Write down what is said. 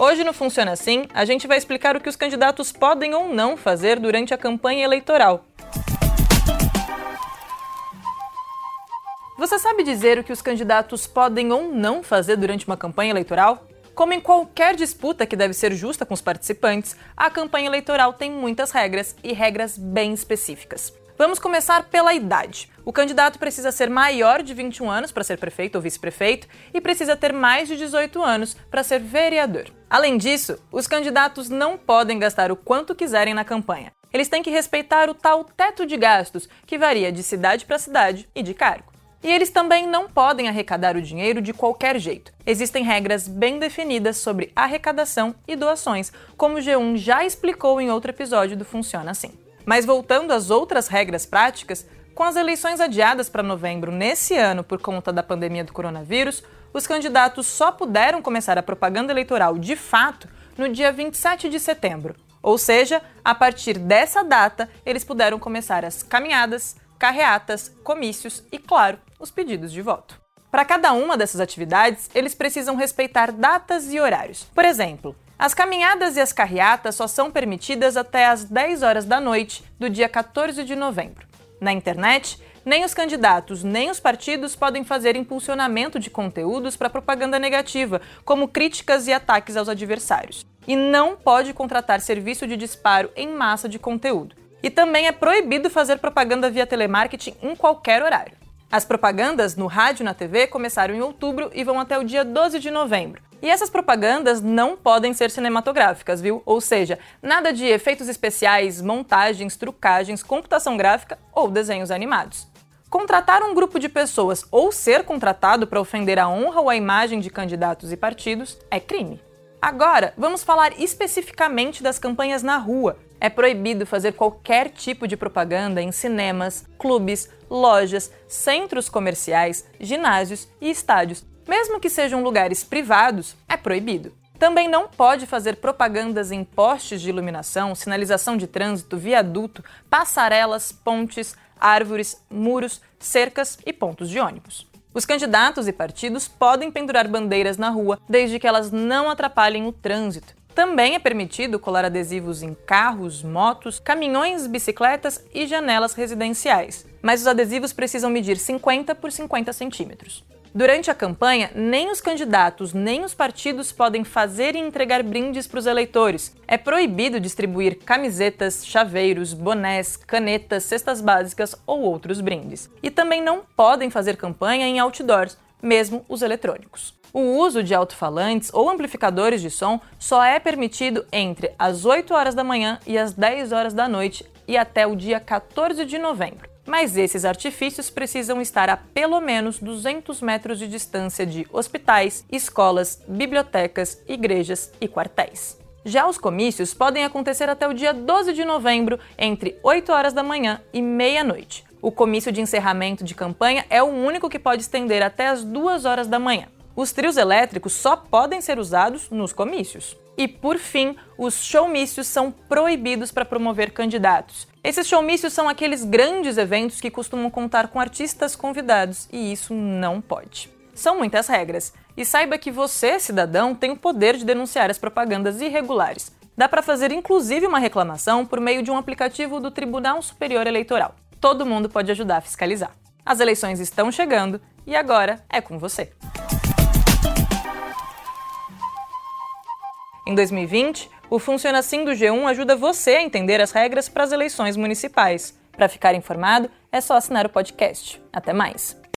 Hoje no Funciona Assim, a gente vai explicar o que os candidatos podem ou não fazer durante a campanha eleitoral. Você sabe dizer o que os candidatos podem ou não fazer durante uma campanha eleitoral? Como em qualquer disputa que deve ser justa com os participantes, a campanha eleitoral tem muitas regras e regras bem específicas. Vamos começar pela idade. O candidato precisa ser maior de 21 anos para ser prefeito ou vice-prefeito e precisa ter mais de 18 anos para ser vereador. Além disso, os candidatos não podem gastar o quanto quiserem na campanha. Eles têm que respeitar o tal teto de gastos, que varia de cidade para cidade e de cargo. E eles também não podem arrecadar o dinheiro de qualquer jeito. Existem regras bem definidas sobre arrecadação e doações, como o G1 já explicou em outro episódio do Funciona Assim. Mas voltando às outras regras práticas, com as eleições adiadas para novembro nesse ano por conta da pandemia do coronavírus, os candidatos só puderam começar a propaganda eleitoral de fato no dia 27 de setembro. Ou seja, a partir dessa data, eles puderam começar as caminhadas, carreatas, comícios e, claro, os pedidos de voto. Para cada uma dessas atividades, eles precisam respeitar datas e horários. Por exemplo, as caminhadas e as carreatas só são permitidas até às 10 horas da noite do dia 14 de novembro. Na internet, nem os candidatos nem os partidos podem fazer impulsionamento de conteúdos para propaganda negativa, como críticas e ataques aos adversários. E não pode contratar serviço de disparo em massa de conteúdo. E também é proibido fazer propaganda via telemarketing em qualquer horário. As propagandas no rádio e na TV começaram em outubro e vão até o dia 12 de novembro. E essas propagandas não podem ser cinematográficas, viu? Ou seja, nada de efeitos especiais, montagens, trucagens, computação gráfica ou desenhos animados. Contratar um grupo de pessoas ou ser contratado para ofender a honra ou a imagem de candidatos e partidos é crime. Agora, vamos falar especificamente das campanhas na rua. É proibido fazer qualquer tipo de propaganda em cinemas, clubes, lojas, centros comerciais, ginásios e estádios. Mesmo que sejam lugares privados, é proibido. Também não pode fazer propagandas em postes de iluminação, sinalização de trânsito, viaduto, passarelas, pontes, árvores, muros, cercas e pontos de ônibus. Os candidatos e partidos podem pendurar bandeiras na rua desde que elas não atrapalhem o trânsito. Também é permitido colar adesivos em carros, motos, caminhões, bicicletas e janelas residenciais, mas os adesivos precisam medir 50 por 50 centímetros. Durante a campanha, nem os candidatos nem os partidos podem fazer e entregar brindes para os eleitores. É proibido distribuir camisetas, chaveiros, bonés, canetas, cestas básicas ou outros brindes. E também não podem fazer campanha em outdoors, mesmo os eletrônicos. O uso de alto-falantes ou amplificadores de som só é permitido entre as 8 horas da manhã e as 10 horas da noite e até o dia 14 de novembro mas esses artifícios precisam estar a pelo menos 200 metros de distância de hospitais, escolas, bibliotecas, igrejas e quartéis. Já os comícios podem acontecer até o dia 12 de novembro, entre 8 horas da manhã e meia-noite. O comício de encerramento de campanha é o único que pode estender até as 2 horas da manhã. Os trios elétricos só podem ser usados nos comícios. E, por fim, os showmícios são proibidos para promover candidatos. Esses showmícios são aqueles grandes eventos que costumam contar com artistas convidados e isso não pode. São muitas regras. E saiba que você, cidadão, tem o poder de denunciar as propagandas irregulares. Dá para fazer inclusive uma reclamação por meio de um aplicativo do Tribunal Superior Eleitoral. Todo mundo pode ajudar a fiscalizar. As eleições estão chegando e agora é com você. Em 2020, o Funciona Assim do G1 ajuda você a entender as regras para as eleições municipais. Para ficar informado, é só assinar o podcast. Até mais!